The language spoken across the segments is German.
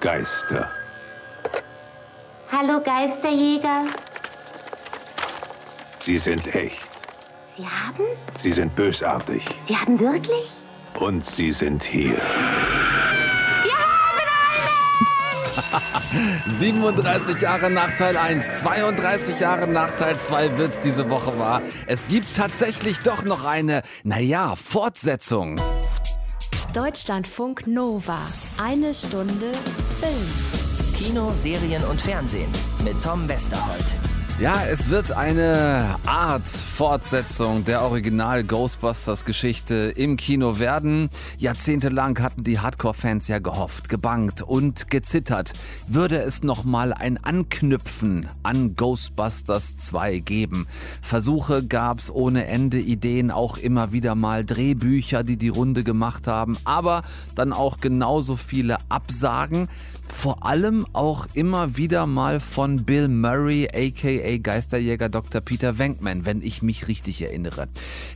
Geister. Hallo Geisterjäger. Sie sind echt. Sie haben? Sie sind bösartig. Sie haben wirklich? Und sie sind hier. 37 Jahre nach Teil 1, 32 Jahre nach Teil 2 wird's diese Woche wahr. Es gibt tatsächlich doch noch eine, naja, Fortsetzung. Deutschlandfunk Nova. Eine Stunde Film. Kino, Serien und Fernsehen mit Tom Westerholt. Ja, es wird eine Art Fortsetzung der Original Ghostbusters Geschichte im Kino werden. Jahrzehntelang hatten die Hardcore-Fans ja gehofft, gebangt und gezittert. Würde es nochmal ein Anknüpfen an Ghostbusters 2 geben? Versuche gab's ohne Ende, Ideen auch immer wieder mal, Drehbücher, die die Runde gemacht haben, aber dann auch genauso viele Absagen. Vor allem auch immer wieder mal von Bill Murray, aka Geisterjäger Dr. Peter Venkman, wenn ich mich richtig erinnere.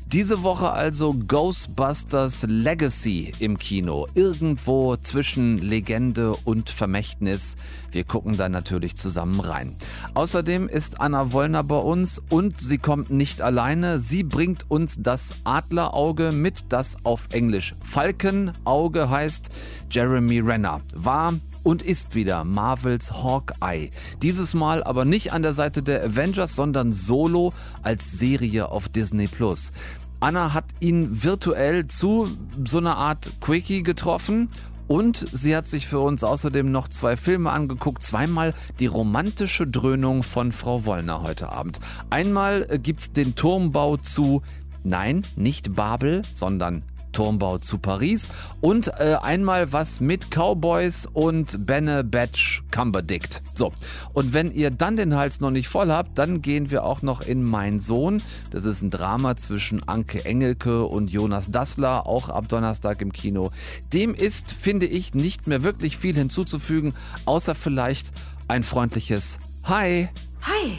Diese Woche also Ghostbusters Legacy im Kino. Irgendwo zwischen Legende und Vermächtnis. Wir gucken da natürlich zusammen rein. Außerdem ist Anna Wollner bei uns und sie kommt nicht alleine. Sie bringt uns das Adlerauge mit, das auf Englisch Falkenauge heißt. Jeremy Renner war und ist wieder Marvels Hawkeye. Dieses Mal aber nicht an der Seite der Avengers, sondern solo als Serie auf Disney Plus. Anna hat ihn virtuell zu so einer Art Quickie getroffen und sie hat sich für uns außerdem noch zwei Filme angeguckt. Zweimal die romantische Dröhnung von Frau Wollner heute Abend. Einmal gibt's den Turmbau zu, nein, nicht Babel, sondern Turmbau zu Paris und äh, einmal was mit Cowboys und Benne Batch Cumberdict. So, und wenn ihr dann den Hals noch nicht voll habt, dann gehen wir auch noch in Mein Sohn. Das ist ein Drama zwischen Anke Engelke und Jonas Dassler, auch ab Donnerstag im Kino. Dem ist, finde ich, nicht mehr wirklich viel hinzuzufügen, außer vielleicht ein freundliches Hi. Hi.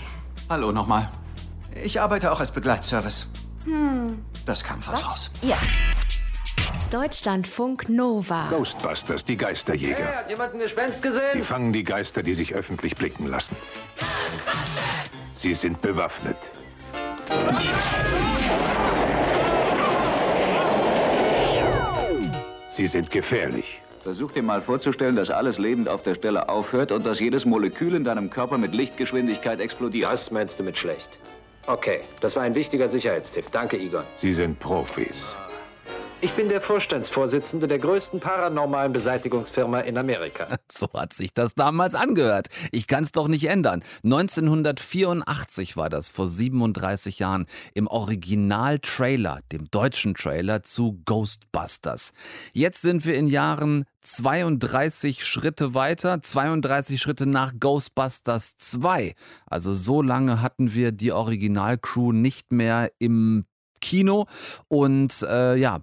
Hallo nochmal. Ich arbeite auch als Begleitservice. Hm. Das kam fast raus. Ja. Deutschlandfunk Nova. Ghostbusters, die Geisterjäger. Hat jemand ein Gespenst Sie gesehen? fangen die Geister, die sich öffentlich blicken lassen. Sie sind bewaffnet. Sie sind gefährlich. Versuch dir mal vorzustellen, dass alles lebend auf der Stelle aufhört und dass jedes Molekül in deinem Körper mit Lichtgeschwindigkeit explodiert. Was meinst du mit schlecht? Okay, das war ein wichtiger Sicherheitstipp. Danke, Igor. Sie sind Profis. Ich bin der Vorstandsvorsitzende der größten paranormalen Beseitigungsfirma in Amerika. So hat sich das damals angehört. Ich kann es doch nicht ändern. 1984 war das, vor 37 Jahren, im Original-Trailer, dem deutschen Trailer zu Ghostbusters. Jetzt sind wir in Jahren 32 Schritte weiter, 32 Schritte nach Ghostbusters 2. Also so lange hatten wir die Originalcrew nicht mehr im Kino und äh, ja,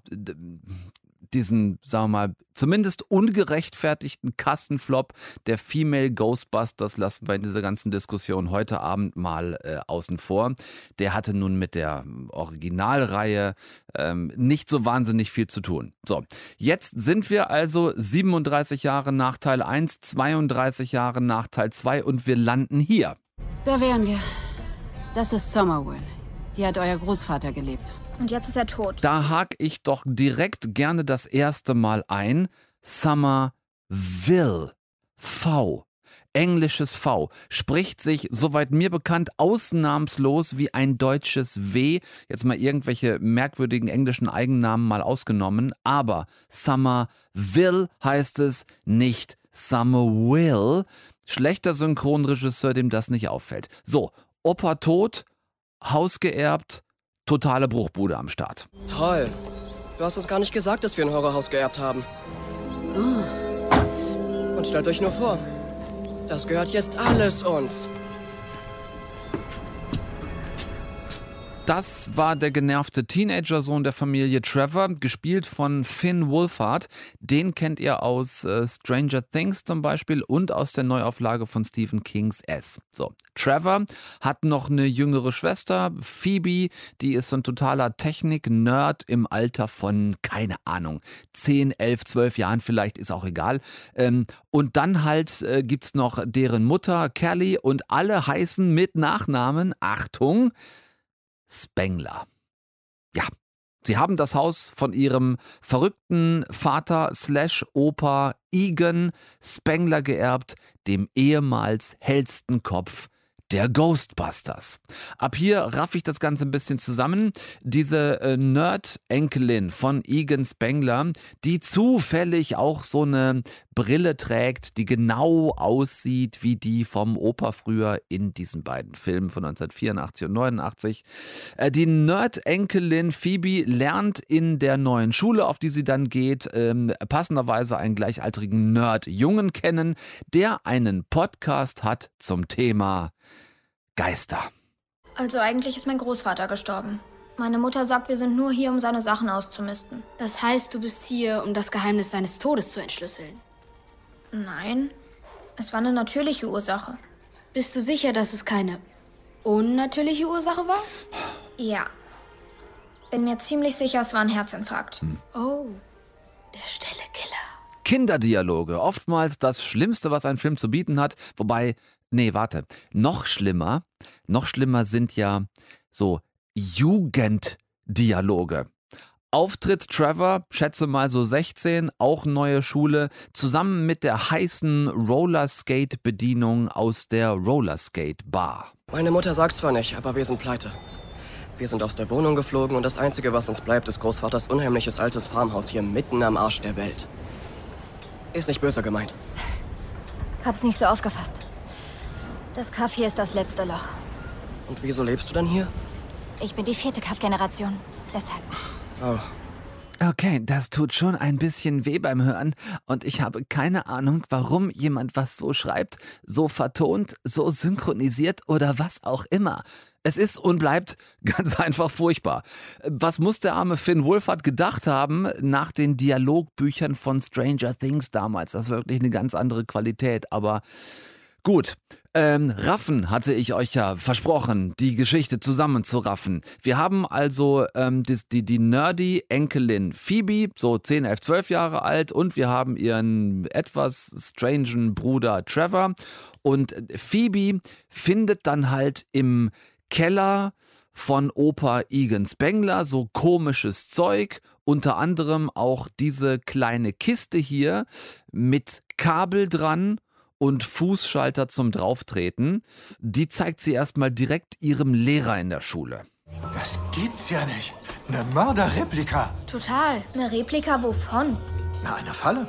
diesen, sagen wir mal, zumindest ungerechtfertigten Kassenflop der Female Ghostbusters lassen wir in dieser ganzen Diskussion heute Abend mal äh, außen vor. Der hatte nun mit der Originalreihe ähm, nicht so wahnsinnig viel zu tun. So, jetzt sind wir also 37 Jahre nach Teil 1, 32 Jahre nach Teil 2 und wir landen hier. Da wären wir. Das ist Somerville. Hier hat euer Großvater gelebt. Und jetzt ist er tot. Da hake ich doch direkt gerne das erste Mal ein. Somerville. V. Englisches V spricht sich, soweit mir bekannt, ausnahmslos wie ein deutsches W. Jetzt mal irgendwelche merkwürdigen englischen Eigennamen mal ausgenommen. Aber Somerville heißt es nicht Somerville. Schlechter Synchronregisseur, dem das nicht auffällt. So, Opa tot, Haus geerbt, totale Bruchbude am Start. Toll. Du hast uns gar nicht gesagt, dass wir ein Horrorhaus geerbt haben. Und stellt euch nur vor, das gehört jetzt alles uns. Das war der genervte Teenager-Sohn der Familie Trevor, gespielt von Finn Wolfhard. Den kennt ihr aus äh, Stranger Things zum Beispiel und aus der Neuauflage von Stephen Kings S. So, Trevor hat noch eine jüngere Schwester, Phoebe, die ist so ein totaler Technik-Nerd im Alter von, keine Ahnung, 10, 11, 12 Jahren vielleicht, ist auch egal. Ähm, und dann halt äh, gibt es noch deren Mutter, Kelly, und alle heißen mit Nachnamen, Achtung, Spengler. Ja, sie haben das Haus von ihrem verrückten Vater slash Opa Egan Spengler geerbt, dem ehemals hellsten Kopf der Ghostbusters. Ab hier raff ich das Ganze ein bisschen zusammen. Diese äh, Nerd-Enkelin von Egan Spengler, die zufällig auch so eine Brille trägt, die genau aussieht wie die vom Opa früher in diesen beiden Filmen von 1984 und 89. Äh, die Nerd-Enkelin Phoebe lernt in der neuen Schule, auf die sie dann geht, ähm, passenderweise einen gleichaltrigen Nerd-Jungen kennen, der einen Podcast hat zum Thema Geister. Also eigentlich ist mein Großvater gestorben. Meine Mutter sagt, wir sind nur hier, um seine Sachen auszumisten. Das heißt, du bist hier, um das Geheimnis seines Todes zu entschlüsseln. Nein, es war eine natürliche Ursache. Bist du sicher, dass es keine unnatürliche Ursache war? Ja. Bin mir ziemlich sicher, es war ein Herzinfarkt. Hm. Oh, der stille Killer. Kinderdialoge, oftmals das Schlimmste, was ein Film zu bieten hat. Wobei, nee, warte, noch schlimmer, noch schlimmer sind ja so Jugenddialoge. Auftritt Trevor, schätze mal so 16, auch neue Schule, zusammen mit der heißen Rollerskate-Bedienung aus der Rollerskate-Bar. Meine Mutter sagt's zwar nicht, aber wir sind pleite. Wir sind aus der Wohnung geflogen und das Einzige, was uns bleibt, ist Großvaters unheimliches altes Farmhaus hier mitten am Arsch der Welt. Ist nicht böser gemeint. Hab's nicht so aufgefasst. Das Kaff hier ist das letzte Loch. Und wieso lebst du dann hier? Ich bin die vierte Kaff-Generation. Deshalb. Oh. Okay, das tut schon ein bisschen weh beim Hören und ich habe keine Ahnung, warum jemand was so schreibt, so vertont, so synchronisiert oder was auch immer. Es ist und bleibt ganz einfach furchtbar. Was muss der arme Finn Wolfhard gedacht haben nach den Dialogbüchern von Stranger Things damals? Das ist wirklich eine ganz andere Qualität, aber gut. Ähm, Raffen hatte ich euch ja versprochen, die Geschichte zusammenzuraffen. Wir haben also ähm, die, die, die nerdy Enkelin Phoebe, so 10, 11, 12 Jahre alt, und wir haben ihren etwas strangen Bruder Trevor. Und Phoebe findet dann halt im Keller von Opa Egan Spengler so komisches Zeug, unter anderem auch diese kleine Kiste hier mit Kabel dran und Fußschalter zum Drauftreten. Die zeigt sie erstmal direkt ihrem Lehrer in der Schule. Das gibt's ja nicht. Eine Mörderreplika. Total. Eine Replika wovon? Na, einer Falle.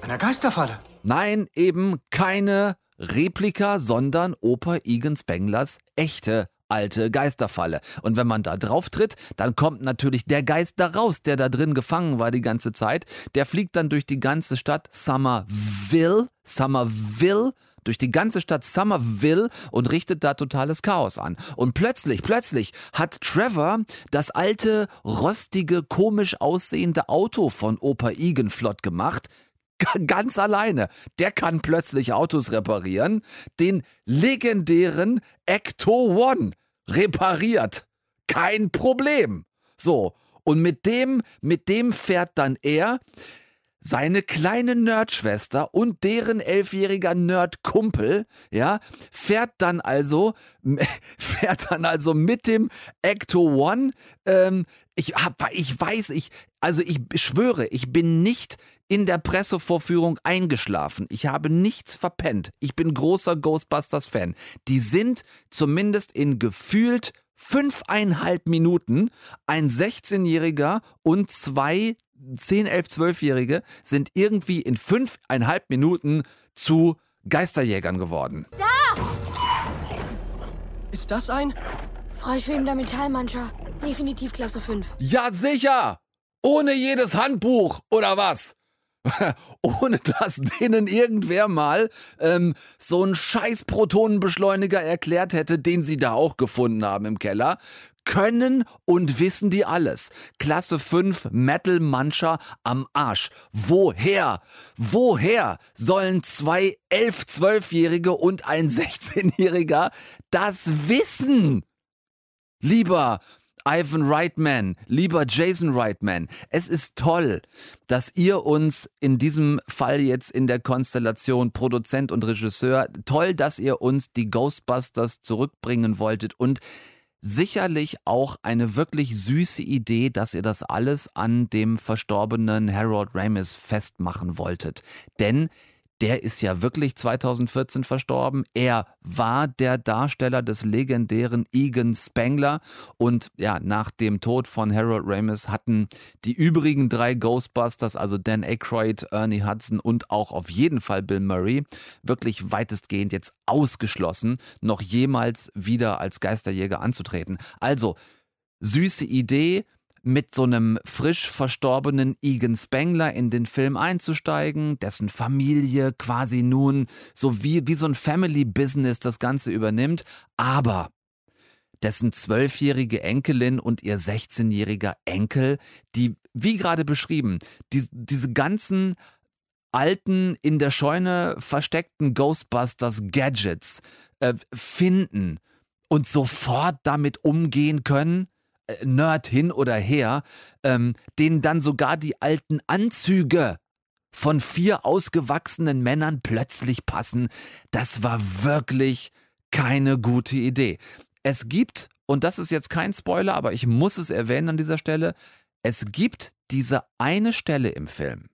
Einer Geisterfalle. Nein, eben keine Replika, sondern Opa Egan Spenglers echte alte Geisterfalle. Und wenn man da drauf tritt, dann kommt natürlich der Geist da raus, der da drin gefangen war die ganze Zeit. Der fliegt dann durch die ganze Stadt Summerville, Summerville, durch die ganze Stadt Summerville und richtet da totales Chaos an. Und plötzlich, plötzlich hat Trevor das alte, rostige, komisch aussehende Auto von Opa Egan flott gemacht, ganz alleine. Der kann plötzlich Autos reparieren. Den legendären Ecto One repariert. Kein Problem. So. Und mit dem, mit dem fährt dann er seine kleine Nerdschwester und deren elfjähriger Nerdkumpel, ja, fährt dann also, fährt dann also mit dem Ecto One. Ähm, ich hab, ich weiß, ich, also ich schwöre, ich bin nicht in der Pressevorführung eingeschlafen. Ich habe nichts verpennt. Ich bin großer Ghostbusters-Fan. Die sind zumindest in gefühlt fünfeinhalb Minuten ein 16-Jähriger und zwei 10, 11, 12-Jährige sind irgendwie in fünfeinhalb Minuten zu Geisterjägern geworden. Da! Ist das ein? Freischwebender Metallmancher. Definitiv Klasse 5. Ja, sicher! Ohne jedes Handbuch, oder was? ohne dass denen irgendwer mal ähm, so einen scheiß Protonenbeschleuniger erklärt hätte, den sie da auch gefunden haben im Keller, können und wissen die alles. Klasse 5 Metal Mancher am Arsch. Woher? Woher sollen zwei 11-, 12-Jährige und ein 16-Jähriger das wissen? Lieber Ivan Reitman, lieber Jason Reitman, es ist toll, dass ihr uns in diesem Fall jetzt in der Konstellation Produzent und Regisseur, toll, dass ihr uns die Ghostbusters zurückbringen wolltet und sicherlich auch eine wirklich süße Idee, dass ihr das alles an dem verstorbenen Harold Ramis festmachen wolltet. Denn der ist ja wirklich 2014 verstorben. Er war der Darsteller des legendären Egan Spengler. Und ja, nach dem Tod von Harold Ramis hatten die übrigen drei Ghostbusters, also Dan Aykroyd, Ernie Hudson und auch auf jeden Fall Bill Murray, wirklich weitestgehend jetzt ausgeschlossen, noch jemals wieder als Geisterjäger anzutreten. Also, süße Idee, mit so einem frisch verstorbenen Egan Spengler in den Film einzusteigen, dessen Familie quasi nun so wie, wie so ein Family Business das Ganze übernimmt, aber dessen zwölfjährige Enkelin und ihr 16-jähriger Enkel, die, wie gerade beschrieben, die, diese ganzen alten, in der Scheune versteckten Ghostbusters Gadgets äh, finden und sofort damit umgehen können, Nerd hin oder her, ähm, denen dann sogar die alten Anzüge von vier ausgewachsenen Männern plötzlich passen, das war wirklich keine gute Idee. Es gibt, und das ist jetzt kein Spoiler, aber ich muss es erwähnen an dieser Stelle, es gibt diese eine Stelle im Film,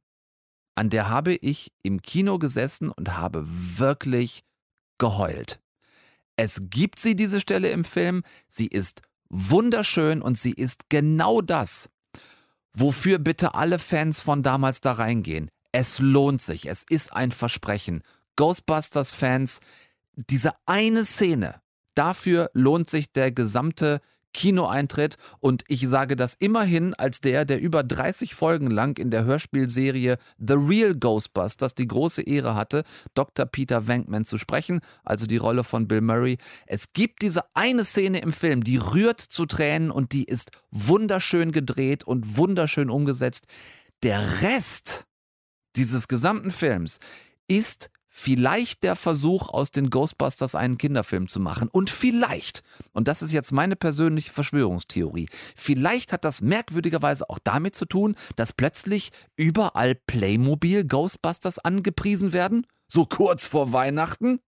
an der habe ich im Kino gesessen und habe wirklich geheult. Es gibt sie, diese Stelle im Film, sie ist wunderschön und sie ist genau das, wofür bitte alle Fans von damals da reingehen. Es lohnt sich, es ist ein Versprechen. Ghostbusters-Fans, diese eine Szene, dafür lohnt sich der gesamte Kinoeintritt und ich sage das immerhin als der, der über 30 Folgen lang in der Hörspielserie The Real Ghostbusters die große Ehre hatte, Dr. Peter Venkman zu sprechen, also die Rolle von Bill Murray. Es gibt diese eine Szene im Film, die rührt zu Tränen und die ist wunderschön gedreht und wunderschön umgesetzt. Der Rest dieses gesamten Films ist vielleicht der Versuch, aus den Ghostbusters einen Kinderfilm zu machen. Und vielleicht, und das ist jetzt meine persönliche Verschwörungstheorie, vielleicht hat das merkwürdigerweise auch damit zu tun, dass plötzlich überall Playmobil Ghostbusters angepriesen werden, so kurz vor Weihnachten.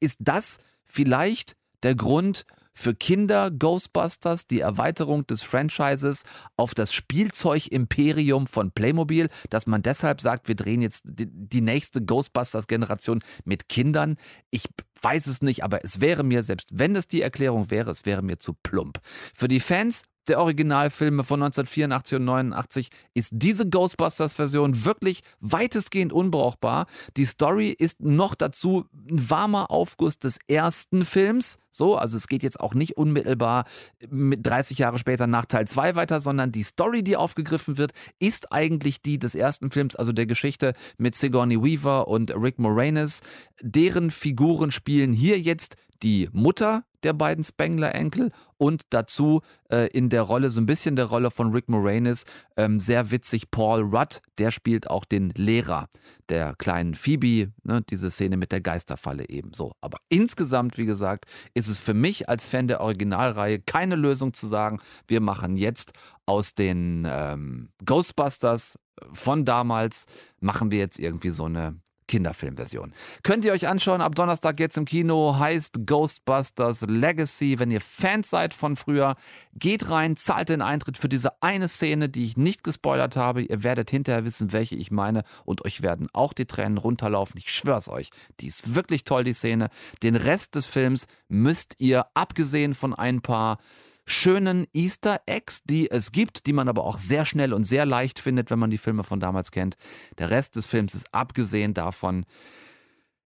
Ist das vielleicht der Grund für Kinder Ghostbusters die Erweiterung des Franchises auf das Spielzeug-Imperium von Playmobil, dass man deshalb sagt, wir drehen jetzt die, die nächste Ghostbusters-Generation mit Kindern. Ich weiß es nicht, aber es wäre mir, selbst wenn es die Erklärung wäre, es wäre mir zu plump. Für die Fans der Originalfilme von 1984 und 89 ist diese Ghostbusters-Version wirklich weitestgehend unbrauchbar. Die Story ist noch dazu ein warmer Aufguss des ersten Films. So, also es geht jetzt auch nicht unmittelbar mit 30 Jahre später nach Teil 2 weiter, sondern die Story, die aufgegriffen wird, ist eigentlich die des ersten Films, also der Geschichte mit Sigourney Weaver und Rick Moranis. Deren Figuren spielen hier jetzt die Mutter der beiden Spengler-Enkel und dazu äh, in der Rolle, so ein bisschen der Rolle von Rick Moranis, ähm, sehr witzig Paul Rudd, der spielt auch den Lehrer der kleinen Phoebe, ne, diese Szene mit der Geisterfalle ebenso. Aber insgesamt, wie gesagt, ist es für mich als Fan der Originalreihe keine Lösung zu sagen, wir machen jetzt aus den ähm, Ghostbusters von damals, machen wir jetzt irgendwie so eine Kinderfilmversion. Könnt ihr euch anschauen, ab Donnerstag jetzt im Kino, heißt Ghostbusters Legacy. Wenn ihr Fans seid von früher, geht rein, zahlt den Eintritt für diese eine Szene, die ich nicht gespoilert habe. Ihr werdet hinterher wissen, welche ich meine und euch werden auch die Tränen runterlaufen. Ich schwör's euch, die ist wirklich toll, die Szene. Den Rest des Films müsst ihr, abgesehen von ein paar schönen Easter Eggs, die es gibt, die man aber auch sehr schnell und sehr leicht findet, wenn man die Filme von damals kennt. Der Rest des Films ist abgesehen davon,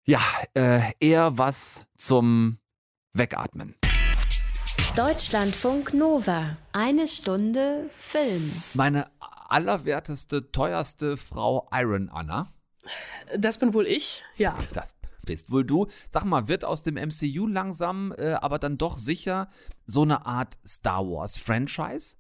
ja, äh, eher was zum Wegatmen. Deutschlandfunk Nova. Eine Stunde Film. Meine allerwerteste, teuerste Frau Iron Anna. Das bin wohl ich, ja. Das bist wohl du. Sag mal, wird aus dem MCU langsam, äh, aber dann doch sicher so eine Art Star Wars Franchise?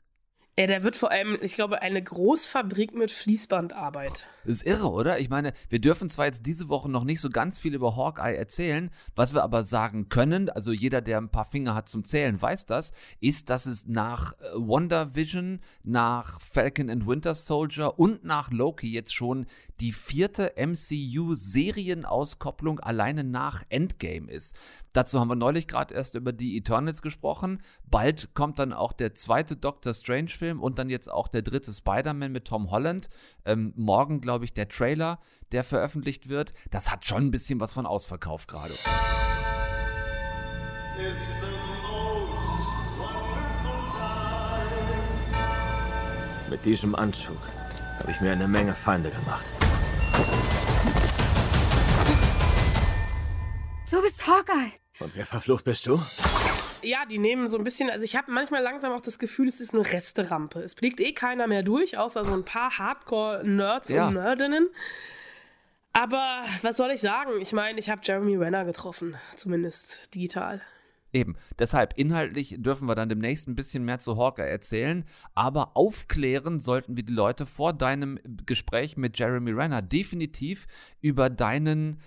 Ja, der wird vor allem, ich glaube, eine Großfabrik mit Fließbandarbeit. Das ist irre, oder? Ich meine, wir dürfen zwar jetzt diese Woche noch nicht so ganz viel über Hawkeye erzählen, was wir aber sagen können, also jeder, der ein paar Finger hat zum Zählen, weiß das, ist, dass es nach äh, Wonder Vision, nach Falcon and Winter Soldier und nach Loki jetzt schon die vierte MCU-Serienauskopplung alleine nach Endgame ist. Dazu haben wir neulich gerade erst über die Eternals gesprochen. Bald kommt dann auch der zweite Doctor Strange-Film und dann jetzt auch der dritte Spider-Man mit Tom Holland. Ähm, morgen, glaube ich, der Trailer, der veröffentlicht wird. Das hat schon ein bisschen was von Ausverkauf gerade. Mit diesem Anzug habe ich mir eine Menge Feinde gemacht. Du bist Hawkeye. Und wer verflucht bist du? Ja, die nehmen so ein bisschen, also ich habe manchmal langsam auch das Gefühl, es ist eine Resterampe. Es blickt eh keiner mehr durch, außer so ein paar Hardcore-Nerds Ja. und Nerdinnen. Aber was soll ich sagen? Ich meine, ich habe Jeremy Renner getroffen, zumindest digital. Eben. Deshalb, inhaltlich dürfen wir dann demnächst ein bisschen mehr zu Hawkeye erzählen, aber aufklären sollten wir die Leute vor deinem Gespräch mit Jeremy Renner definitiv über deinen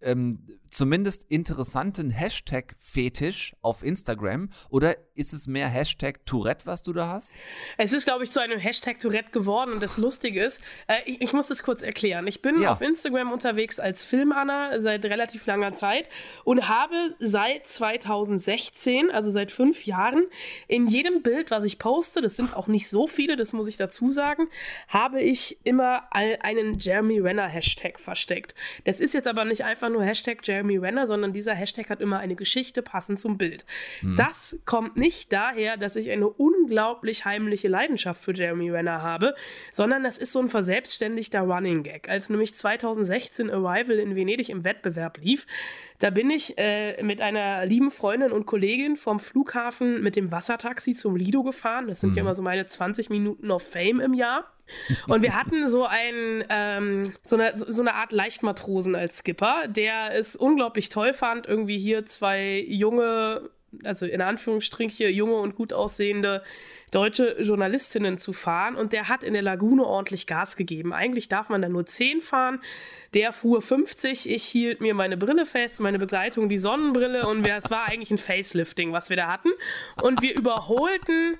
ähm, zumindest interessanten Hashtag-Fetisch auf Instagram oder ist es mehr Hashtag Tourette, was du da hast? Es ist, glaube ich, zu einem Hashtag Tourette geworden und das Lustige ist, äh, ich, ich muss das kurz erklären. Ich bin Ja. auf Instagram unterwegs als Filmanna seit relativ langer Zeit und habe seit 2016, also seit fünf Jahren, in jedem Bild, was ich poste, das sind auch nicht so viele, das muss ich dazu sagen, habe ich immer einen Jeremy Renner Hashtag versteckt. Das ist jetzt aber nicht einfach nur Hashtag Jeremy Renner, sondern dieser Hashtag hat immer eine Geschichte passend zum Bild. Hm. Das kommt nicht daher, dass ich eine unglaublich heimliche Leidenschaft für Jeremy Renner habe, sondern das ist so ein verselbstständigter Running Gag. Als nämlich 2016 Arrival in Venedig im Wettbewerb lief, da bin ich äh, mit einer lieben Freundin und Kollegin vom Flughafen mit dem Wassertaxi zum Lido gefahren. Das sind ja immer so meine 20 Minuten of Fame im Jahr. Und wir hatten so ein, ähm, so, eine, so eine Art Leichtmatrosen als Skipper, der es unglaublich toll fand, irgendwie hier zwei junge, also in Anführungsstriche junge und gut aussehende deutsche Journalistinnen zu fahren. Und der hat in der Lagune ordentlich Gas gegeben. Eigentlich darf man da nur 10 fahren. Der fuhr 50. Ich hielt mir meine Brille fest, meine Begleitung, die Sonnenbrille. Und es war eigentlich ein Facelifting, was wir da hatten. Und wir überholten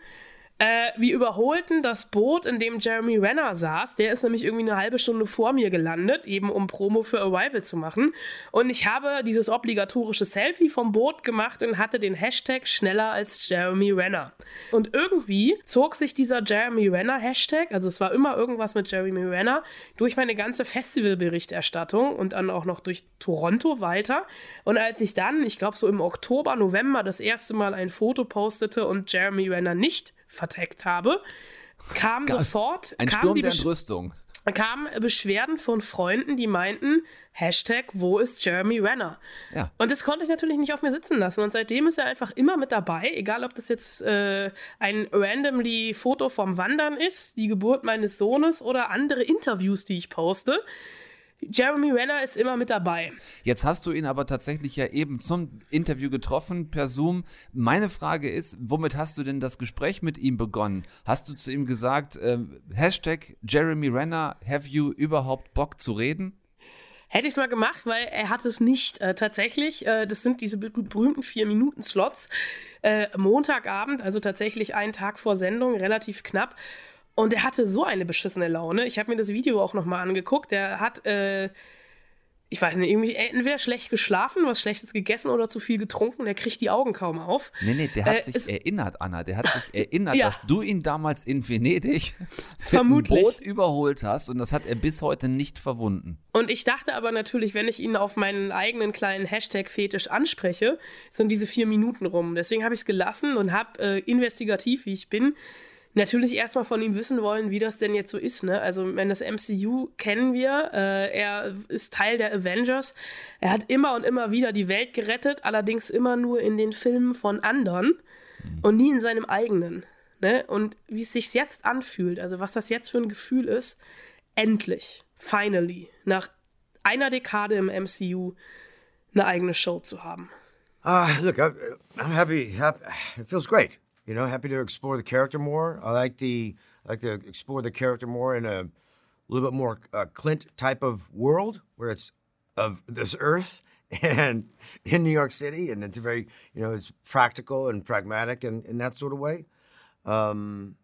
äh, wir überholten das Boot, in dem Jeremy Renner saß. Der ist nämlich irgendwie eine halbe Stunde vor mir gelandet, eben um Promo für Arrival zu machen. Und ich habe dieses obligatorische Selfie vom Boot gemacht und hatte den Hashtag schneller als Jeremy Renner. Und irgendwie zog sich dieser Jeremy Renner Hashtag, also es war immer irgendwas mit Jeremy Renner, durch meine ganze Festivalberichterstattung und dann auch noch durch Toronto weiter. Und als ich dann, ich glaube so im Oktober, November das erste Mal ein Foto postete und Jeremy Renner nicht verteckt habe, kam sofort Ein kam Sturm die der Entrüstung. kamen Beschwerden von Freunden, die meinten, Hashtag, wo ist Jeremy Renner? Ja. Und das konnte ich natürlich nicht auf mir sitzen lassen. Und seitdem ist er einfach immer mit dabei, egal ob das jetzt äh, ein randomly Foto vom Wandern ist, die Geburt meines Sohnes oder andere Interviews, die ich poste. Jeremy Renner ist immer mit dabei. Jetzt hast du ihn aber tatsächlich ja eben zum Interview getroffen per Zoom. Meine Frage ist, womit hast du denn das Gespräch mit ihm begonnen? Hast du zu ihm gesagt, äh, Hashtag Jeremy Renner, have you überhaupt Bock zu reden? Hätte ich es mal gemacht, weil er hat es nicht äh, tatsächlich. Äh, das sind diese be- berühmten vier-Minuten-Slots. Äh, Montagabend, also tatsächlich einen Tag vor Sendung, relativ knapp. Und er hatte so eine beschissene Laune. Ich habe mir das Video auch nochmal angeguckt. Der hat, äh, ich weiß nicht, irgendwie entweder schlecht geschlafen, was Schlechtes gegessen oder zu viel getrunken. Der kriegt die Augen kaum auf. Nee, nee, der hat Äh, sich erinnert, Anna. Der hat sich erinnert, Ja. dass du ihn damals in Venedig Vermutlich. mit Boot überholt hast und das hat er bis heute nicht verwunden. Und ich dachte aber natürlich, wenn ich ihn auf meinen eigenen kleinen Hashtag-Fetisch anspreche, sind diese vier Minuten rum. Deswegen habe ich es gelassen und habe äh, investigativ, wie ich bin, natürlich erstmal von ihm wissen wollen, wie das denn jetzt so ist. Ne? Also, wenn das MCU kennen wir, äh, er ist Teil der Avengers. Er hat immer und immer wieder die Welt gerettet, allerdings immer nur in den Filmen von anderen und nie in seinem eigenen. ne? Und wie es sich jetzt anfühlt, also was das jetzt für ein Gefühl ist, endlich, finally, nach einer Dekade im MCU eine eigene Show zu haben. Uh, look, I'm happy, happy. It feels great. You know, happy to explore the character more. I like the I like to explore the character more in a little bit more uh, Clint type of world where it's of this earth and in New York City, and it's very you know it's practical and pragmatic and in that sort of way. Um,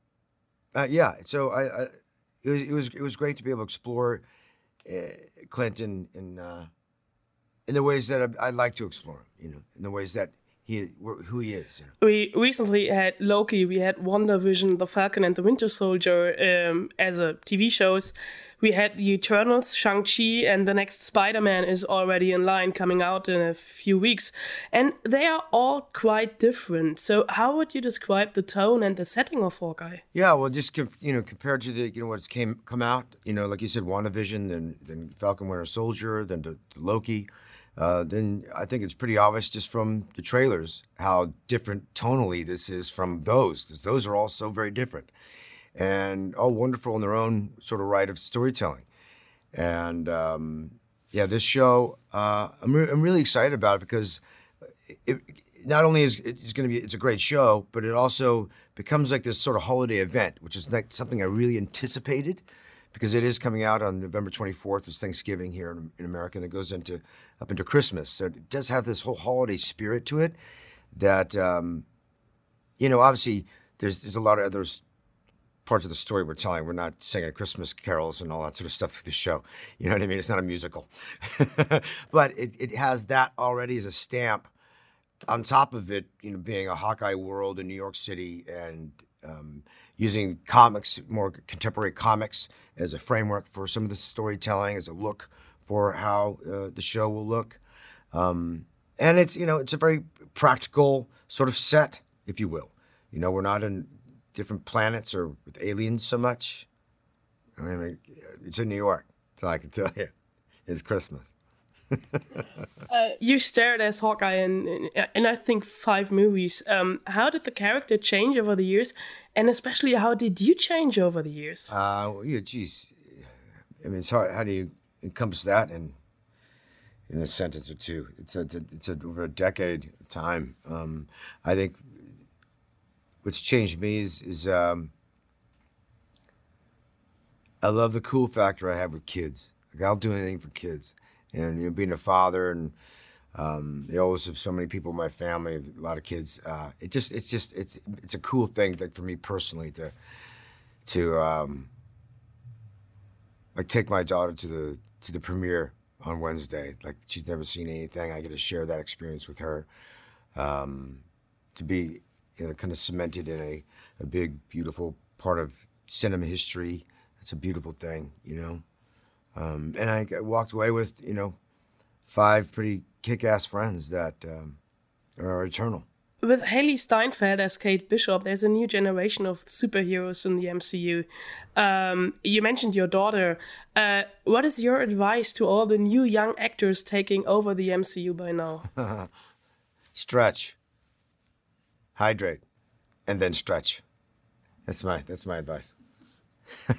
uh, yeah, so I, I it, was, it was it was great to be able to explore uh, Clint in in, uh, in the ways that I'd, I'd like to explore him. You know, in the ways that he who he is. You know? We recently had Loki, we had Wonder Vision, The Falcon and the Winter Soldier um, as a TV shows. We had the Eternals, Shang-Chi, and the next Spider-Man is already in line coming out in a few weeks. And they are all quite different. So how would you describe the tone and the setting of Hawkeye? Yeah, well, just you know, compared to the you know what's came come out, you know, like you said, WandaVision, then then Falcon Winter Soldier, then to, to Loki. Uh, then I think it's pretty obvious just from the trailers how different tonally this is from those. because Those are all so very different and all wonderful in their own sort of right of storytelling. And um, yeah, this show, uh, I'm, re- I'm really excited about it because it, not only is it's going to be it's a great show, but it also becomes like this sort of holiday event, which is like something I really anticipated because it is coming out on November 24th. It's Thanksgiving here in, in America, and it goes into up into Christmas. So it does have this whole holiday spirit to it. That um, you know, obviously, there's there's a lot of other parts of the story we're telling. We're not singing Christmas carols and all that sort of stuff through the show. You know what I mean? It's not a musical, but it, it has that already as a stamp. On top of it, you know, being a Hawkeye world in New York City and um, using comics, more contemporary comics, as a framework for some of the storytelling, as a look for how uh, the show will look. Um, and it's you know it's a very practical sort of set, if you will. You know, we're not in different planets or with aliens so much. I mean, it's in New York, so I can tell you, it's Christmas. uh, you starred as Hawkeye in, in, in, I think five movies. Um, how did the character change over the years, and especially how did you change over the years? Uh, well, yeah, geez, I mean, it's hard. How do you encompass that in in a sentence or two? It's a, it's, a, over a decade of time. Um, I think what's changed me is is um, I love the cool factor I have with kids. Like I'll do anything for kids, and you know, being a father and um, always have so many people in my family, a lot of kids. Uh, it just, it's just, it's, it's a cool thing that for me personally to, to, um, like take my daughter to the to the premiere on Wednesday. Like she's never seen anything. I get to share that experience with her. Um, to be you know, kind of cemented in a, a big, beautiful part of cinema history. It's a beautiful thing, you know. Um, and I walked away with, you know, five pretty kick-ass friends that um, are eternal. With Haley Steinfeld as Kate Bishop, there's a new generation of superheroes in the MCU. Um, you mentioned your daughter. Uh, what is your advice to all the new young actors taking over the MCU by now? stretch, hydrate, and then stretch. That's my that's my advice.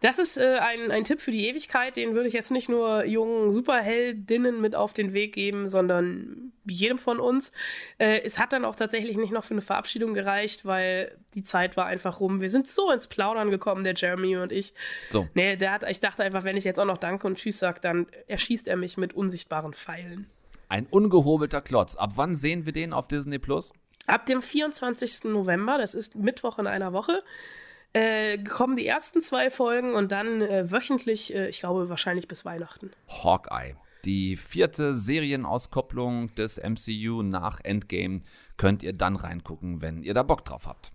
Das ist äh, ein, ein Tipp für die Ewigkeit, den würde ich jetzt nicht nur jungen Superheldinnen mit auf den Weg geben, sondern jedem von uns. Äh, es hat dann auch tatsächlich nicht noch für eine Verabschiedung gereicht, weil die Zeit war einfach rum. Wir sind so ins Plaudern gekommen, der Jeremy und ich. So. Nee, der hat, ich dachte einfach, wenn ich jetzt auch noch Danke und Tschüss sage, dann erschießt er mich mit unsichtbaren Pfeilen. Ein ungehobelter Klotz. Ab wann sehen wir den auf Disney Plus? Ab dem 24. November, das ist Mittwoch in einer Woche äh, kommen die ersten zwei Folgen und dann äh, wöchentlich, äh, ich glaube wahrscheinlich bis Weihnachten. Hawkeye. Die vierte Serienauskopplung des MCU nach Endgame könnt ihr dann reingucken, wenn ihr da Bock drauf habt.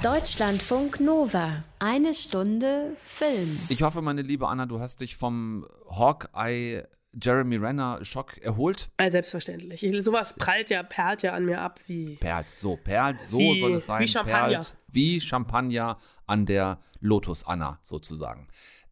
Deutschlandfunk Nova. Eine Stunde Film. Ich hoffe, meine liebe Anna, du hast dich vom Hawkeye Jeremy Renner Schock erholt? Also selbstverständlich. Ich, sowas prallt ja, perlt ja an mir ab wie. Perlt, so, perlt, so wie, soll es sein. Wie Champagner. Perlt, wie Champagner an der Lotus Anna sozusagen.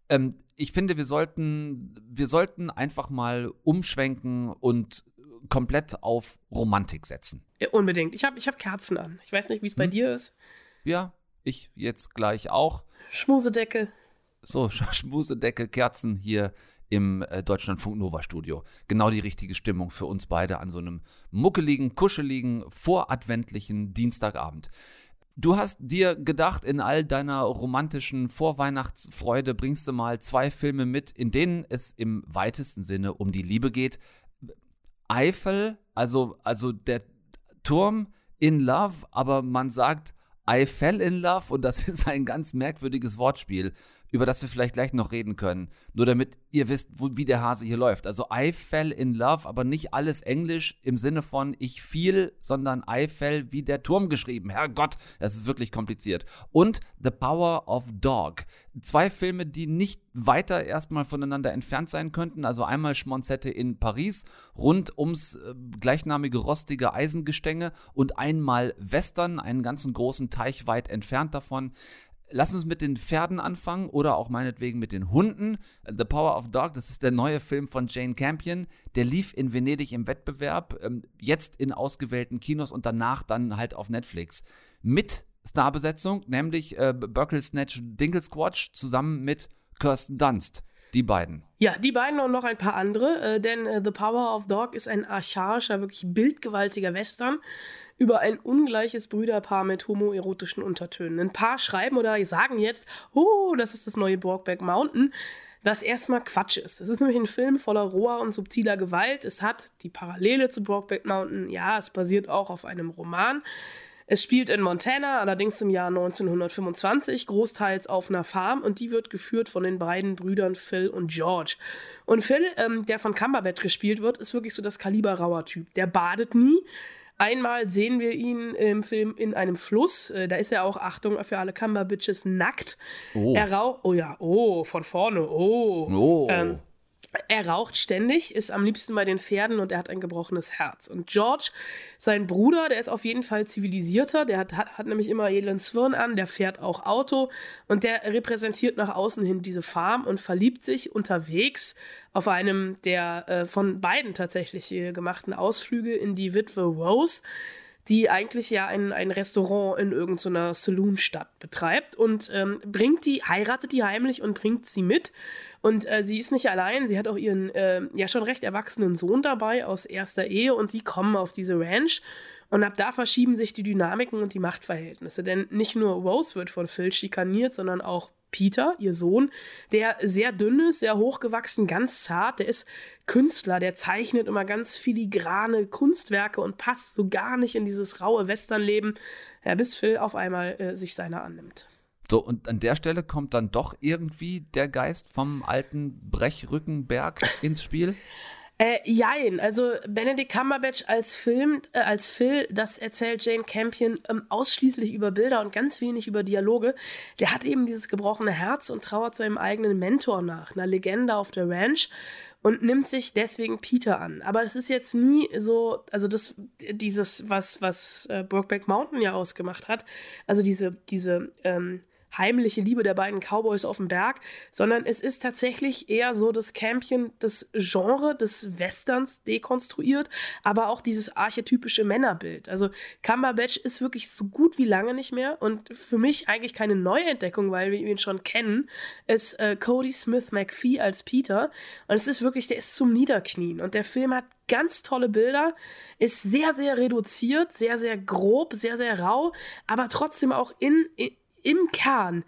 Ähm, ich finde, wir sollten, wir sollten einfach mal umschwenken und komplett auf Romantik setzen. Ja, unbedingt. Ich habe ich hab Kerzen an. Ich weiß nicht, wie es bei Hm. dir ist. Ja, ich jetzt gleich auch. Schmusedecke. So, Sch- Schmusedecke, Kerzen hier im äh, Deutschlandfunk Nova Studio. Genau die richtige Stimmung für uns beide an so einem muckeligen, kuscheligen, voradventlichen Dienstagabend. Du hast dir gedacht, in all deiner romantischen Vorweihnachtsfreude bringst du mal zwei Filme mit, in denen es im weitesten Sinne um die Liebe geht. Eiffel, also, also der Turm in Love, aber man sagt I fell in love und das ist ein ganz merkwürdiges Wortspiel, über das wir vielleicht gleich noch reden können. Nur damit ihr wisst, wo, wie der Hase hier läuft. Also I fell in love, aber nicht alles Englisch im Sinne von ich fiel, sondern I fell wie der Turm geschrieben. Herrgott, das ist wirklich kompliziert. Und The Power of Dog. Zwei Filme, die nicht weiter erstmal voneinander entfernt sein könnten. Also einmal Schmonzette in Paris, rund ums äh, gleichnamige rostige Eisengestänge und einmal Western, einen ganzen großen Teich weit entfernt davon. Lass uns mit den Pferden anfangen oder auch meinetwegen mit den Hunden. The Power of Dog, das ist der neue Film von Jane Campion. Der lief in Venedig im Wettbewerb, ähm, jetzt in ausgewählten Kinos und danach dann halt auf Netflix. Mit Starbesetzung, nämlich äh, Burkle Snatch Dinklesquatch zusammen mit Kirsten Dunst. Die beiden. Ja, die beiden und noch ein paar andere, äh, denn äh, The Power of Dog ist ein archaischer, wirklich bildgewaltiger Western über ein ungleiches Brüderpaar mit homoerotischen Untertönen. Ein paar schreiben oder sagen jetzt, oh, das ist das neue Brokeback Mountain, was erstmal Quatsch ist. Es ist nämlich ein Film voller roher und subtiler Gewalt. Es hat die Parallele zu Brokeback Mountain. Ja, es basiert auch auf einem Roman. Es spielt in Montana, allerdings im Jahr 1925, großteils auf einer Farm und die wird geführt von den beiden Brüdern Phil und George. Und Phil, ähm, der von Cumberbatch gespielt wird, ist wirklich so das Kaliber rauer Typ. Der badet nie. Einmal sehen wir ihn im Film in einem Fluss. Äh, Da ist er auch, Achtung für alle Cumberbitches, nackt. Oh. Er raucht, oh ja, oh, von vorne, oh. Oh. Ähm, er raucht ständig, ist am liebsten bei den Pferden und er hat ein gebrochenes Herz. Und George, sein Bruder, der ist auf jeden Fall zivilisierter, der hat, hat, hat nämlich immer edlen Zwirn an, der fährt auch Auto und der repräsentiert nach außen hin diese Farm und verliebt sich unterwegs auf einem der äh, von beiden tatsächlich äh, gemachten Ausflüge in die Witwe Rose die eigentlich ja ein, ein Restaurant in irgendeiner Saloonstadt betreibt und ähm, bringt die, heiratet die heimlich und bringt sie mit. Und äh, sie ist nicht allein, sie hat auch ihren äh, ja schon recht erwachsenen Sohn dabei aus erster Ehe und die kommen auf diese Ranch. Und ab da verschieben sich die Dynamiken und die Machtverhältnisse. Denn nicht nur Rose wird von Phil schikaniert, sondern auch Peter, ihr Sohn, der sehr dünn ist, sehr hochgewachsen, ganz zart, der ist Künstler, der zeichnet immer ganz filigrane Kunstwerke und passt so gar nicht in dieses raue Westernleben, ja, bis Phil auf einmal äh, sich seiner annimmt. So, und an der Stelle kommt dann doch irgendwie der Geist vom alten Brechrückenberg ins Spiel. Äh, jein, also Benedict Cumberbatch als Film, äh, als Phil, das erzählt Jane Campion ähm, ausschließlich über Bilder und ganz wenig über Dialoge. Der hat eben dieses gebrochene Herz und trauert seinem eigenen Mentor nach, einer Legende auf der Ranch und nimmt sich deswegen Peter an. Aber es ist jetzt nie so, also das, dieses, was, was äh, Brokeback Mountain ja ausgemacht hat, also diese, diese, ähm, heimliche Liebe der beiden Cowboys auf dem Berg, sondern es ist tatsächlich eher so das Campion, das Genre des Westerns dekonstruiert, aber auch dieses archetypische Männerbild. Also Cumberbatch ist wirklich so gut wie lange nicht mehr und für mich eigentlich keine Neuentdeckung, weil wir ihn schon kennen, ist äh, Cody Smith McPhee als Peter und es ist wirklich, der ist zum Niederknien und der Film hat ganz tolle Bilder, ist sehr, sehr reduziert, sehr, sehr grob, sehr, sehr rau, aber trotzdem auch in im Kern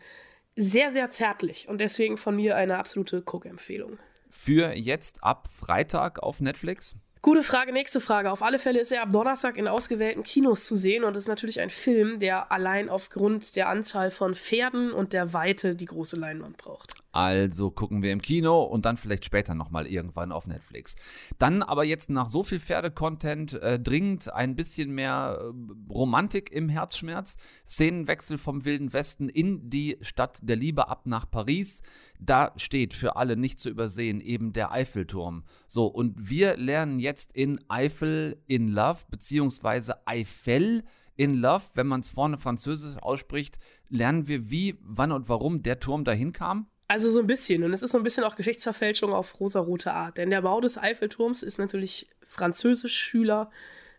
sehr, sehr zärtlich und deswegen von mir eine absolute Cook-Empfehlung. Für jetzt ab Freitag auf Netflix. Gute Frage, nächste Frage. Auf alle Fälle ist er ab Donnerstag in ausgewählten Kinos zu sehen und ist natürlich ein Film, der allein aufgrund der Anzahl von Pferden und der Weite die große Leinwand braucht. Also gucken wir im Kino und dann vielleicht später nochmal irgendwann auf Netflix. Dann aber jetzt nach so viel Pferdecontent äh, dringend ein bisschen mehr äh, Romantik im Herzschmerz. Szenenwechsel vom Wilden Westen in die Stadt der Liebe ab nach Paris. Da steht für alle nicht zu übersehen eben der Eiffelturm. So, und wir lernen jetzt in Eiffel in Love, beziehungsweise Eiffel in Love, wenn man es vorne französisch ausspricht, lernen wir wie, wann und warum der Turm dahin kam. Also so ein bisschen. Und es ist so ein bisschen auch Geschichtsverfälschung auf rosarote Art. Denn der Bau des Eiffelturms ist natürlich französisch. Schüler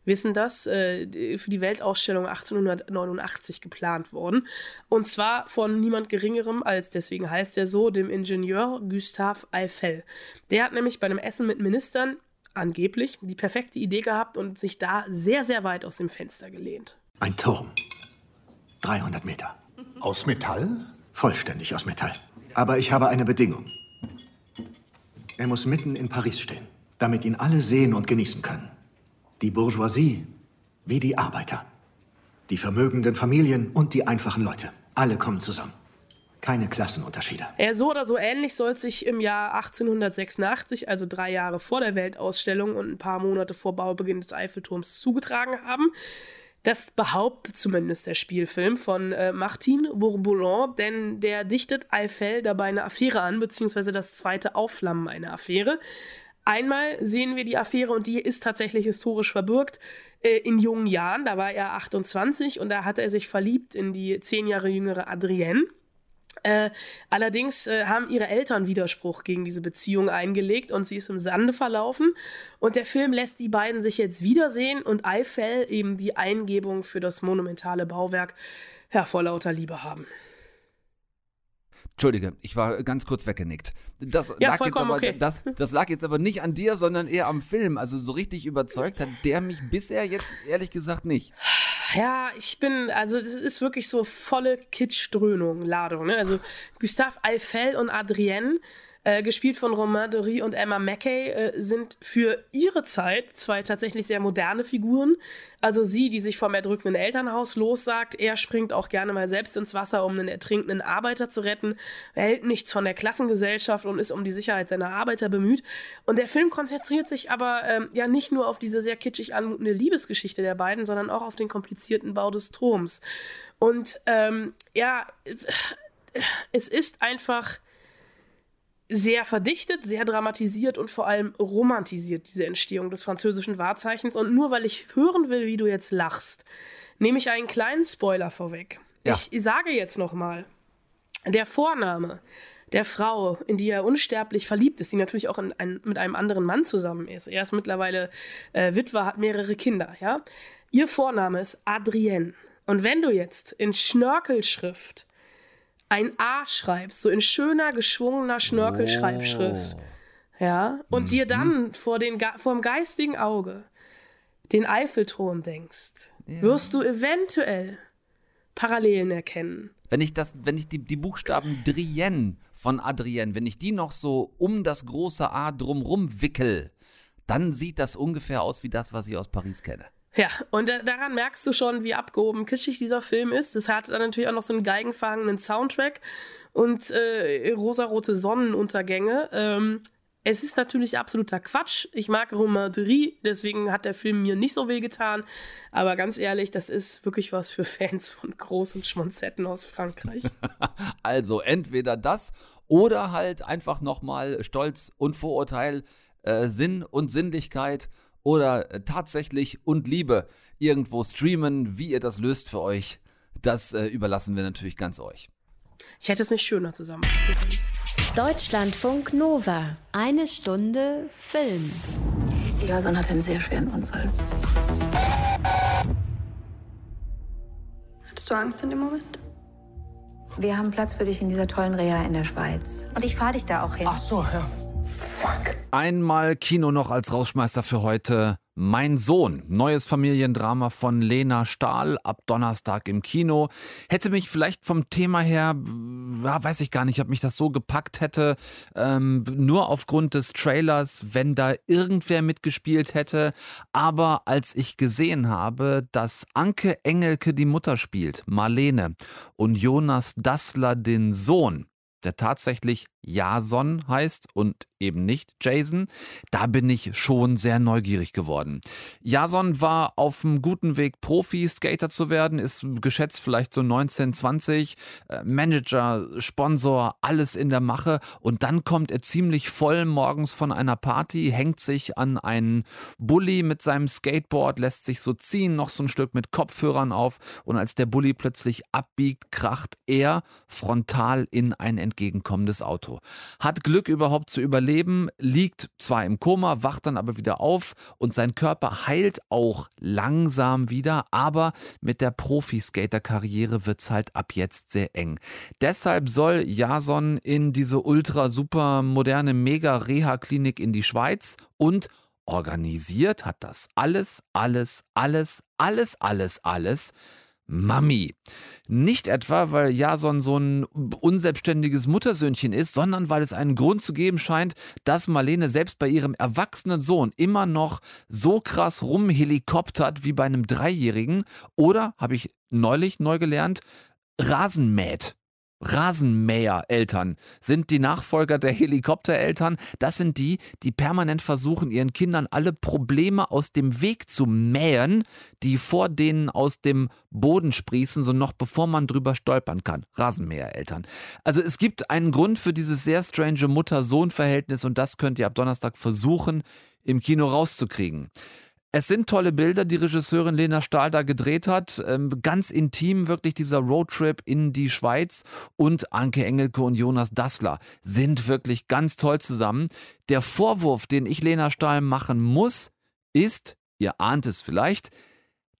wissen das, äh, für die Weltausstellung 1889 geplant worden. Und zwar von niemand Geringerem als, deswegen heißt er so, dem Ingenieur Gustave Eiffel. Der hat nämlich bei einem Essen mit Ministern angeblich die perfekte Idee gehabt und sich da sehr, sehr weit aus dem Fenster gelehnt. Ein Turm. 300 Meter. Aus Metall? Vollständig aus Metall. Aber ich habe eine Bedingung. Er muss mitten in Paris stehen, damit ihn alle sehen und genießen können. Die Bourgeoisie wie die Arbeiter. Die vermögenden Familien und die einfachen Leute. Alle kommen zusammen. Keine Klassenunterschiede. Ja, so oder so ähnlich soll sich im Jahr 1886, also drei Jahre vor der Weltausstellung und ein paar Monate vor Baubeginn des Eiffelturms, zugetragen haben. Das behauptet zumindest der Spielfilm von äh, Martin Bourboulon, denn der dichtet Eiffel dabei eine Affäre an, beziehungsweise das zweite Aufflammen einer Affäre. Einmal sehen wir die Affäre und die ist tatsächlich historisch verbürgt. Äh, in jungen Jahren, da war er 28 und da hat er sich verliebt in die zehn Jahre jüngere Adrienne. Äh, allerdings äh, haben ihre Eltern Widerspruch gegen diese Beziehung eingelegt und sie ist im Sande verlaufen. Und der Film lässt die beiden sich jetzt wiedersehen und Eiffel eben die Eingebung für das monumentale Bauwerk ja, vor lauter Liebe haben. Entschuldige, ich war ganz kurz weggenickt. Das, Ja, lag, jetzt aber, okay. das, das lag jetzt aber nicht an dir, sondern eher am Film. Also so richtig überzeugt hat der mich bisher jetzt ehrlich gesagt nicht. Ja, ich bin, also das ist wirklich so volle Kitsch-Dröhnung, Ladung. Ne? Also Gustave Eiffel und Adrienne, äh, gespielt von Romain Dury und Emma Mackey, äh, sind für ihre Zeit zwei tatsächlich sehr moderne Figuren. Also sie, die sich vom erdrückenden Elternhaus lossagt, er springt auch gerne mal selbst ins Wasser, um einen ertrinkenden Arbeiter zu retten. Er hält nichts von der Klassengesellschaft und ist um die Sicherheit seiner Arbeiter bemüht. Und der Film konzentriert sich aber ähm, ja nicht nur auf diese sehr kitschig anmutende Liebesgeschichte der beiden, sondern auch auf den komplizierten Bau des Turms. Und ähm, ja, es ist einfach sehr verdichtet, sehr dramatisiert und vor allem romantisiert, diese Entstehung des französischen Wahrzeichens. Und nur weil ich hören will, wie du jetzt lachst, nehme ich einen kleinen Spoiler vorweg. Ja. Ich sage jetzt nochmal, der Vorname der Frau, in die er unsterblich verliebt ist, die natürlich auch in ein, mit einem anderen Mann zusammen ist. Er ist mittlerweile äh, Witwer, hat mehrere Kinder, ja. Ihr Vorname ist Adrienne. Und wenn du jetzt in Schnörkelschrift ein A schreibst, so in schöner, geschwungener Schnörkelschreibschrift, ja, und dir dann vor, den, vor dem geistigen Auge den Eiffelturm denkst, wirst du eventuell Parallelen erkennen. Wenn ich das, wenn ich die, die Buchstaben Drienne von Adrienne, wenn ich die noch so um das große A drumrum wickel, dann sieht das ungefähr aus wie das, was ich aus Paris kenne. Ja, und da, daran merkst du schon, wie abgehoben kitschig dieser Film ist. Das hat dann natürlich auch noch so einen geigenfangenden Soundtrack und äh, rosarote Sonnenuntergänge. Ähm, es ist natürlich absoluter Quatsch. Ich mag Romain Dury, deswegen hat der Film mir nicht so weh getan. Aber ganz ehrlich, das ist wirklich was für Fans von großen Schmonzetten aus Frankreich. Also entweder das oder halt einfach nochmal Stolz und Vorurteil, äh, Sinn und Sinnlichkeit oder äh, tatsächlich und Liebe irgendwo streamen. Wie ihr das löst für euch, das äh, überlassen wir natürlich ganz euch. Ich hätte es nicht schöner zusammenfassen können. Deutschlandfunk Nova. Eine Stunde Film. Jason hatte einen sehr schweren Unfall. Hattest du Angst in dem Moment? Wir haben Platz für dich in dieser tollen Reha in der Schweiz. Und ich fahre dich da auch hin. Ach so, ja. Einmal Kino noch als Rausschmeißer für heute. Mein Sohn, neues Familiendrama von Lena Stahl, ab Donnerstag im Kino. Hätte mich vielleicht vom Thema her, ja, weiß ich gar nicht, ob mich das so gepackt hätte, ähm, nur aufgrund des Trailers, wenn da irgendwer mitgespielt hätte. Aber als ich gesehen habe, dass Anke Engelke die Mutter spielt, Marlene, und Jonas Dassler den Sohn, der tatsächlich Jason heißt und eben nicht Jason. Da bin ich schon sehr neugierig geworden. Jason war auf einem guten Weg, Profi-Skater zu werden, ist geschätzt vielleicht so 19, 20, äh, Manager, Sponsor, alles in der Mache und dann kommt er ziemlich voll morgens von einer Party, hängt sich an einen Bully mit seinem Skateboard, lässt sich so ziehen, noch so ein Stück mit Kopfhörern auf und als der Bully plötzlich abbiegt, kracht er frontal in ein entgegenkommendes Auto. Hat Glück überhaupt zu überleben, liegt zwar im Koma, wacht dann aber wieder auf und sein Körper heilt auch langsam wieder, aber mit der Profiskater-Karriere wird es halt ab jetzt sehr eng. Deshalb soll Jason in diese ultra super moderne Mega-Reha-Klinik in die Schweiz und organisiert hat das alles, alles, alles, alles, alles, alles Mami. Nicht etwa, weil Jason so ein unselbstständiges Muttersöhnchen ist, sondern weil es einen Grund zu geben scheint, dass Marlene selbst bei ihrem erwachsenen Sohn immer noch so krass rumhelikoptert wie bei einem Dreijährigen. Oder, habe ich neulich neu gelernt, Rasenmäht. Rasenmäher-Eltern sind die Nachfolger der Helikoptereltern. Das sind die, die permanent versuchen, ihren Kindern alle Probleme aus dem Weg zu mähen, die vor denen aus dem Boden sprießen, so noch bevor man drüber stolpern kann. Rasenmäher-Eltern. Also es gibt einen Grund für dieses sehr strange Mutter-Sohn-Verhältnis und das könnt ihr ab Donnerstag versuchen, im Kino rauszukriegen. Es sind tolle Bilder, die Regisseurin Lena Stahl da gedreht hat. Ähm, ganz intim wirklich dieser Roadtrip in die Schweiz. Und Anke Engelke und Jonas Dassler sind wirklich ganz toll zusammen. Der Vorwurf, den ich Lena Stahl machen muss, ist, ihr ahnt es vielleicht,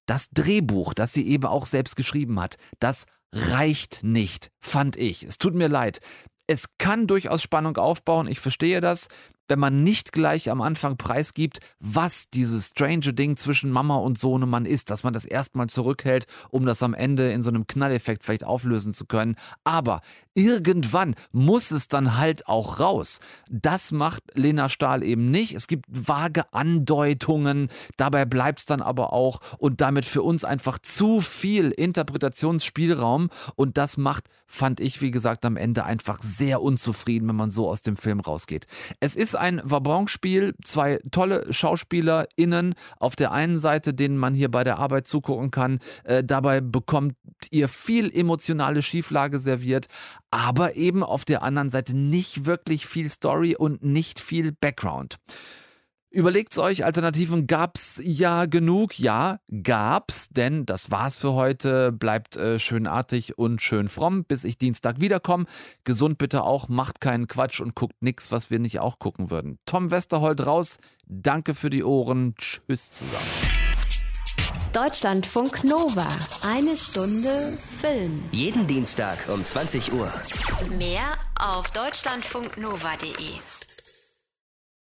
das Drehbuch, das sie eben auch selbst geschrieben hat, das reicht nicht, fand ich. Es tut mir leid. Es kann durchaus Spannung aufbauen, ich verstehe das wenn man nicht gleich am Anfang preisgibt, was dieses strange Ding zwischen Mama und Sohnemann ist, dass man das erstmal zurückhält, um das am Ende in so einem Knalleffekt vielleicht auflösen zu können. Aber irgendwann muss es dann halt auch raus. Das macht Lena Stahl eben nicht. Es gibt vage Andeutungen, dabei bleibt es dann aber auch und damit für uns einfach zu viel Interpretationsspielraum und das macht, fand ich, wie gesagt, am Ende einfach sehr unzufrieden, wenn man so aus dem Film rausgeht. Es ist ein Vabon-Spiel, zwei tolle SchauspielerInnen auf der einen Seite, denen man hier bei der Arbeit zugucken kann. Äh, dabei bekommt ihr viel emotionale Schieflage serviert, aber eben auf der anderen Seite nicht wirklich viel Story und nicht viel Background. Überlegt's euch, Alternativen gab's ja genug. Ja, gab's, denn das war's für heute. Bleibt äh, schön artig und schön fromm, bis ich Dienstag wiederkomme. Gesund bitte auch, macht keinen Quatsch und guckt nix, was wir nicht auch gucken würden. Tom Westerholt raus. Danke für die Ohren. Tschüss zusammen. Deutschlandfunk Nova. Eine Stunde Film. Jeden Dienstag um 20 Uhr. Mehr auf deutschlandfunknova.de.